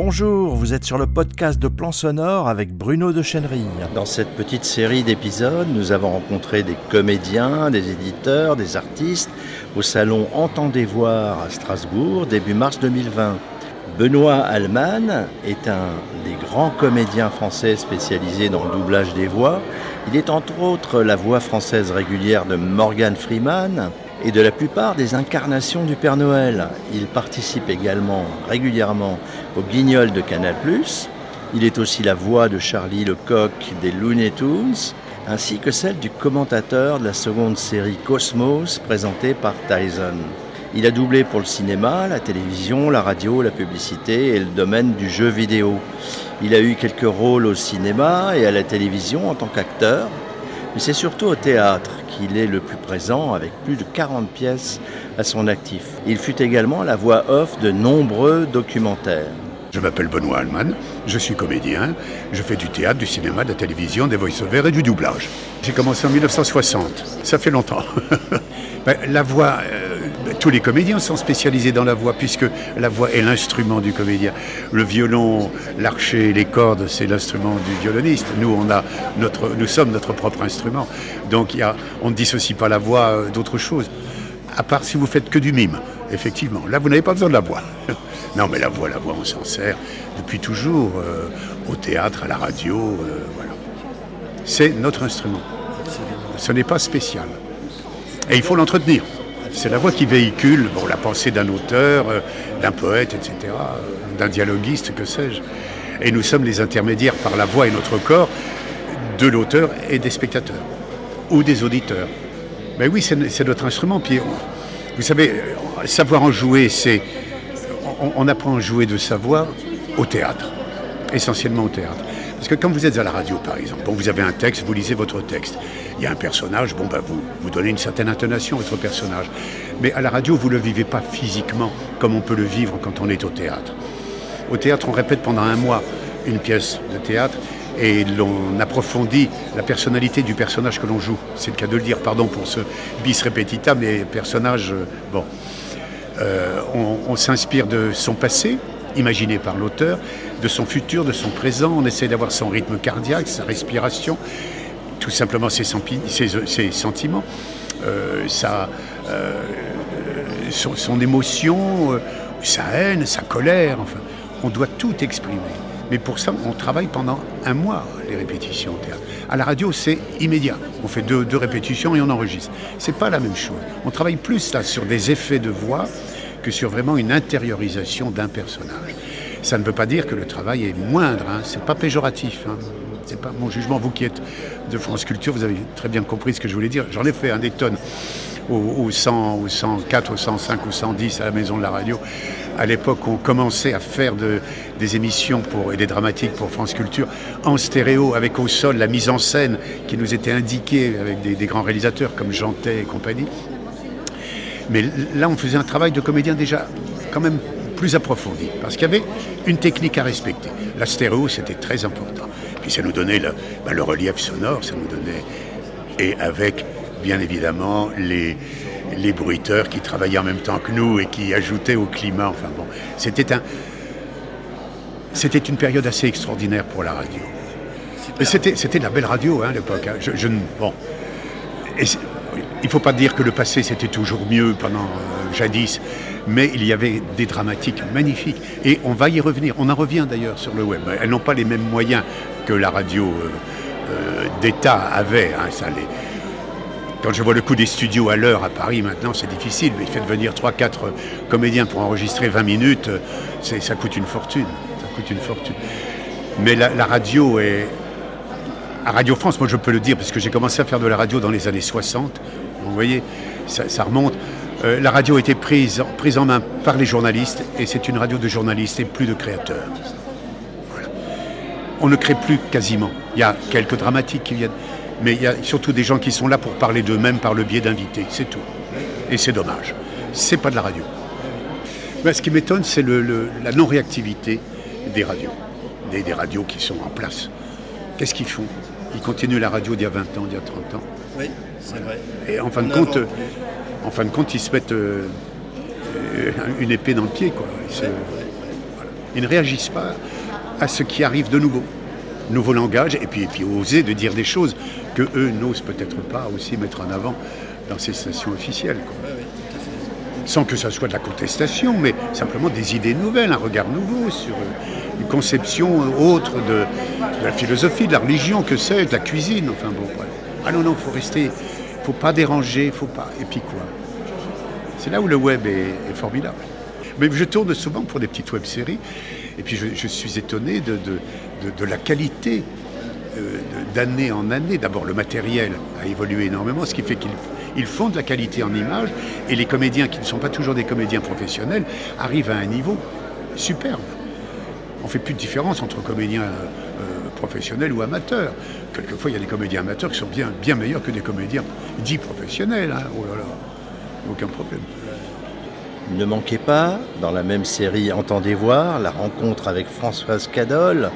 Bonjour, vous êtes sur le podcast de Plan Sonore avec Bruno de Chenerille. Dans cette petite série d'épisodes, nous avons rencontré des comédiens, des éditeurs, des artistes au salon Entendez voir à Strasbourg début mars 2020. Benoît Allman est un des grands comédiens français spécialisés dans le doublage des voix. Il est entre autres la voix française régulière de Morgan Freeman, et de la plupart des incarnations du Père Noël. Il participe également régulièrement au Guignol de Canal+. Il est aussi la voix de Charlie Lecoq des Looney Tunes, ainsi que celle du commentateur de la seconde série Cosmos présentée par Tyson. Il a doublé pour le cinéma, la télévision, la radio, la publicité et le domaine du jeu vidéo. Il a eu quelques rôles au cinéma et à la télévision en tant qu'acteur, mais c'est surtout au théâtre qu'il est le plus présent avec plus de 40 pièces à son actif. Il fut également la voix off de nombreux documentaires. Je m'appelle Benoît Allman, je suis comédien, je fais du théâtre, du cinéma, de la télévision, des voice-over et du doublage. J'ai commencé en 1960, ça fait longtemps. Ben, la voix, euh, tous les comédiens sont spécialisés dans la voix, puisque la voix est l'instrument du comédien. Le violon, l'archer, les cordes, c'est l'instrument du violoniste. Nous, on a notre, nous sommes notre propre instrument. Donc on ne dissocie pas la voix euh, d'autre chose. À part si vous faites que du mime, effectivement. Là, vous n'avez pas besoin de la voix. non, mais la voix, la voix, on s'en sert depuis toujours, euh, au théâtre, à la radio, euh, voilà. C'est notre instrument. Ce n'est pas spécial. Et il faut l'entretenir. C'est la voix qui véhicule la pensée d'un auteur, euh, d'un poète, etc., d'un dialoguiste, que sais-je. Et nous sommes les intermédiaires par la voix et notre corps de l'auteur et des spectateurs, ou des auditeurs. Mais oui, c'est notre instrument. Puis, vous savez, euh, savoir en jouer, c'est. On, apprend à jouer de sa voix au théâtre, essentiellement au théâtre. Parce que quand vous êtes à la radio, par exemple, bon, vous avez un texte, vous lisez votre texte. Il y a un personnage, bon, bah, vous, vous donnez une certaine intonation à votre personnage. Mais à la radio, vous ne le vivez pas physiquement comme on peut le vivre quand on est au théâtre. Au théâtre, on répète pendant un mois une pièce de théâtre et l'on approfondit la personnalité du personnage que l'on joue. C'est le cas de le dire, pardon pour ce bis repetita, mais personnage, euh, bon. Euh, on, s'inspire de son passé, imaginé par l'auteur, de son futur, de son présent. On essaie d'avoir son rythme cardiaque, sa respiration, tout simplement ses, ses sentiments, euh, sa, euh, son, émotion, euh, sa haine, sa colère. Enfin, on doit tout exprimer. Mais pour ça, on travaille pendant un mois, les répétitions au théâtre. À la radio, c'est immédiat. On fait deux, répétitions et on enregistre. C'est pas la même chose. On travaille plus là sur des effets de voix que sur vraiment une intériorisation d'un personnage. Ça ne veut pas dire que le travail est moindre, hein. c'est pas péjoratif. Hein. C'est pas mon jugement. Vous qui êtes de France Culture, vous avez très bien compris ce que je voulais dire. J'en ai fait un des tonnes au, 100, au 104, au 105, au 110 à la maison de la radio. À l'époque, on commençait à faire de, des émissions pour, et des dramatiques pour France Culture en stéréo, avec au sol la mise en scène qui nous était indiquée avec des, des grands réalisateurs comme Jantet et compagnie. Mais là, on faisait un travail de comédien déjà quand même plus approfondi, parce qu'il y avait une technique à respecter. La stéréo, c'était très important. Puis ça nous donnait le, ben, le, relief sonore, ça nous donnait... Et avec, bien évidemment, les, bruiteurs qui travaillaient en même temps que nous et qui ajoutaient au climat. Enfin bon, c'était un... C'était une période assez extraordinaire pour la radio. C'était, de la belle radio hein, à l'époque. Hein. Je, bon. Il ne faut pas dire que le passé c'était toujours mieux pendant euh, jadis, mais il y avait des dramatiques magnifiques. Et on va y revenir. On en revient d'ailleurs sur le web. Elles n'ont pas les mêmes moyens que la radio euh, euh, d'État avait. Hein, ça, les... Quand je vois le coût des studios à l'heure à Paris maintenant, c'est difficile. Mais il fait venir 3-4 comédiens pour enregistrer 20 minutes, ça coûte une fortune. Ça coûte une fortune. Mais la, radio est, à Radio France, moi je peux le dire, parce que j'ai commencé à faire de la radio dans les années 60. Vous voyez, ça, remonte. Euh, la radio a été prise, prise en main par les journalistes, et c'est une radio de journalistes et plus de créateurs. On ne crée plus quasiment. Il y a quelques dramatiques qui viennent, mais il y a surtout des gens qui sont là pour parler d'eux-mêmes par le biais d'invités, c'est tout. Et c'est dommage. C'est pas de la radio. Mais ce qui m'étonne, c'est le, le, la non-réactivité des radios, des, des radios qui sont en place. Qu'est-ce qu'ils font? Ils continuent la radio d'il y a 20 ans, d'il y a 30 ans? Oui, c'est vrai. Et en fin, de compte, en fin de compte, ils se mettent euh, une épée dans le pied. Quoi. Ouais, ouais, Ils ne réagissent pas à ce qui arrive de nouveau. Nouveau langage, et puis, et puis oser de dire des choses que eux n'osent peut-être pas aussi mettre en avant dans ces stations officielles. Quoi. Sans que ça soit de la contestation, mais simplement des idées nouvelles, un regard nouveau sur une conception autre de, de la philosophie, de la religion, que c'est, de la cuisine, enfin bon, bref. Ah non, non, il faut rester, faut pas déranger, faut pas. Et puis quoi? C'est là où le web est, est, formidable. Mais je tourne souvent pour des petites web-séries, et puis je, suis étonné de, de, de, la qualité euh, d'année en année. D'abord, le matériel a évolué énormément, ce qui fait qu'ils font de la qualité en images, et les comédiens, qui ne sont pas toujours des comédiens professionnels, arrivent à un niveau superbe. On ne fait plus de différence entre comédiens euh, professionnels ou amateurs. Quelquefois, il y a des comédiens amateurs qui sont bien, bien meilleurs que des comédiens dits professionnels. Hein. Oh là là, aucun problème. Ne manquez pas, dans la même série Entendez voir, la rencontre avec Françoise Cadol,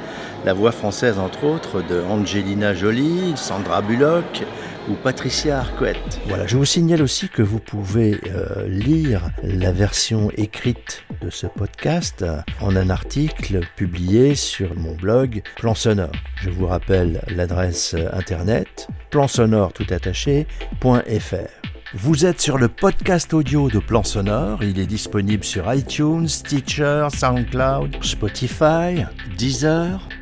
la voix française entre autres de Angelina Jolie, Sandra Bullock ou Patricia Arquette. Voilà, je vous signale aussi que vous pouvez euh, lire la version écrite de ce podcast en un article publié sur mon blog Plan Sonore. Je vous rappelle l'adresse internet plansonore tout attaché.fr. Vous êtes sur le podcast audio de Plan Sonore. Il est disponible sur iTunes, Stitcher, SoundCloud, Spotify, Deezer,